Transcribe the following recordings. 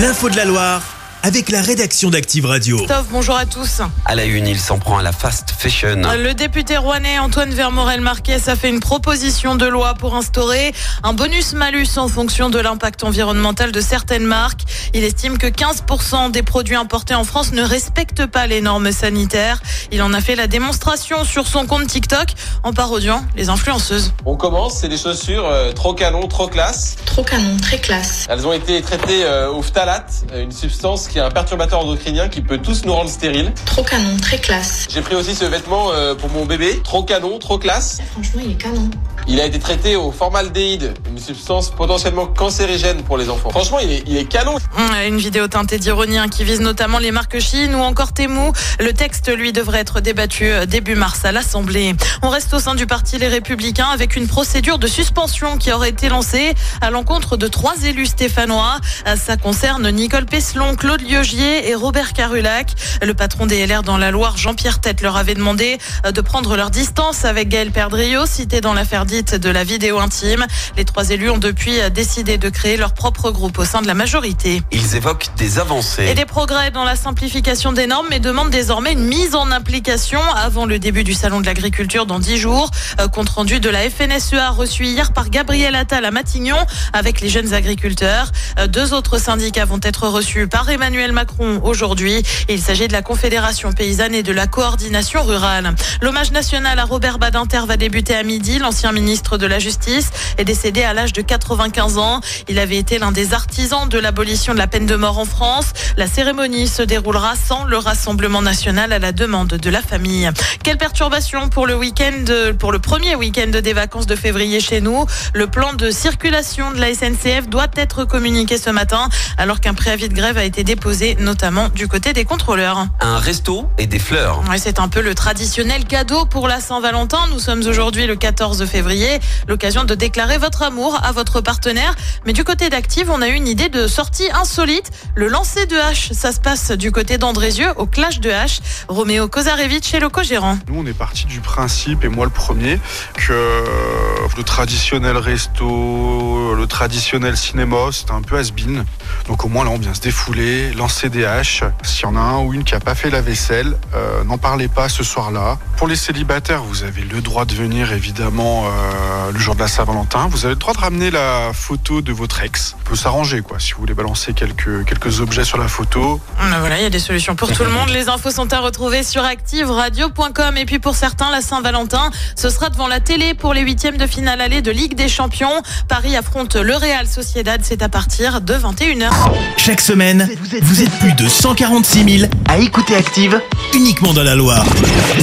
L'info de la Loire avec la rédaction d'Active Radio. Christophe, bonjour à tous. À la une, il s'en prend à la fast fashion. Le député rouennais Antoine Vermorel-Marquez a fait une proposition de loi pour instaurer un bonus-malus en fonction de l'impact environnemental de certaines marques. Il estime que 15% des produits importés en France ne respectent pas les normes sanitaires. Il en a fait la démonstration sur son compte TikTok en parodiant les influenceuses. On commence, c'est des chaussures euh, trop canon, trop classe. Trop canon, très classe. Elles ont été traitées euh, au phtalate, euh, une substance qui est un perturbateur endocrinien qui peut tous nous rendre stériles. Trop canon, très classe. J'ai pris aussi ce vêtement euh, pour mon bébé, trop canon, trop classe. Franchement, il est canon. Il a été traité au formaldéhyde, une substance potentiellement cancérigène pour les enfants. Franchement, il est, il est canon. Hum, Une vidéo teintée d'ironie hein, qui vise notamment les marques Chine ou encore Temu. Le texte, lui, devrait être débattu euh, début mars à l'Assemblée. On reste au sein du parti Les Républicains avec une procédure de suspension qui aurait été lancée à l'encontre de trois élus stéphanois. Euh, Ça concerne Nicole Peslon, Claude Liogier et Robert Carulac. Le patron des LR dans la Loire, Jean-Pierre Tête, leur avait demandé euh, de prendre leur distance avec Gaël Perdriau, cité dans l'affaire dite de la vidéo intime. Les trois élus ont depuis euh, décidé de créer leur propre groupe au sein de la majorité. Ils évoquent des avancées. Et des progrès dans la simplification des normes, mais demandent désormais une mise en application avant le début du salon de l'agriculture dans dix jours. Euh, compte rendu de la FNSEA reçu hier par Gabriel Attal à Matignon avec les jeunes agriculteurs. Deux autres syndicats vont être reçus par Emmanuel Macron aujourd'hui. Il s'agit de la Confédération paysanne et de la coordination rurale. L'hommage national à Robert Badinter va débuter à midi. L'ancien ministre de la Justice est décédé à l'âge de 95 ans. Il avait été l'un des artisans de l'abolition de la peine de mort en France. La cérémonie se déroulera sans le Rassemblement national à la demande de la famille. Quelle perturbation pour le week-end, pour le premier week-end des vacances de février chez nous. Le plan de circulation de la SNCF doit être communiqué ce matin, alors qu'un préavis de grève a été déposé, notamment du côté des contrôleurs. Un resto et des fleurs. Ouais, c'est un peu le traditionnel cadeau pour la Saint-Valentin. Nous sommes aujourd'hui le 14 février, l'occasion de déclarer votre amour à votre partenaire. Mais du côté d'Active, on a eu une idée de sortie insolite. Le lancer de hache, ça se passe du côté d'Andrézieux, au clash de hache. Roméo Kozarevich est le co-gérant. Nous, on est parti du principe, et moi le premier, que le traditionnel resto, le traditionnel cinéma, c'était un peu has-been. Donc au moins là, on vient se défouler, lancer des haches. S'il y en a un ou une qui a pas fait la vaisselle, euh, n'en parlez pas ce soir-là. Pour les célibataires, vous avez le droit de venir évidemment euh, le jour de la Saint-Valentin. Vous avez le droit de ramener la photo de votre ex. On peut s'arranger quoi. Si vous voulez balancer quelques quelques objets sur la photo, Ah, Voilà, il y a des solutions pour tout le monde. Les infos sont à retrouver sur activeradio.com. Et puis pour certains, la Saint-Valentin, ce sera devant la télé pour les huitièmes de finale aller de Ligue des Champions. Paris affronte le Real Sociedad. C'est à partir de 21h. Chaque semaine, vous êtes plus de 146 000 à écouter Active uniquement dans la Loire.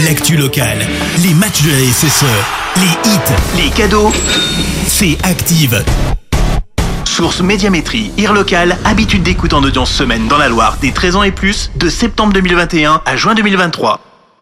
L'actu locale, les matchs de la SSE, les hits, les cadeaux, c'est Active. Source Médiamétrie, IR local, habitude d'écoute en audience semaine dans la Loire des 13 ans et plus, de septembre 2021 à juin 2023.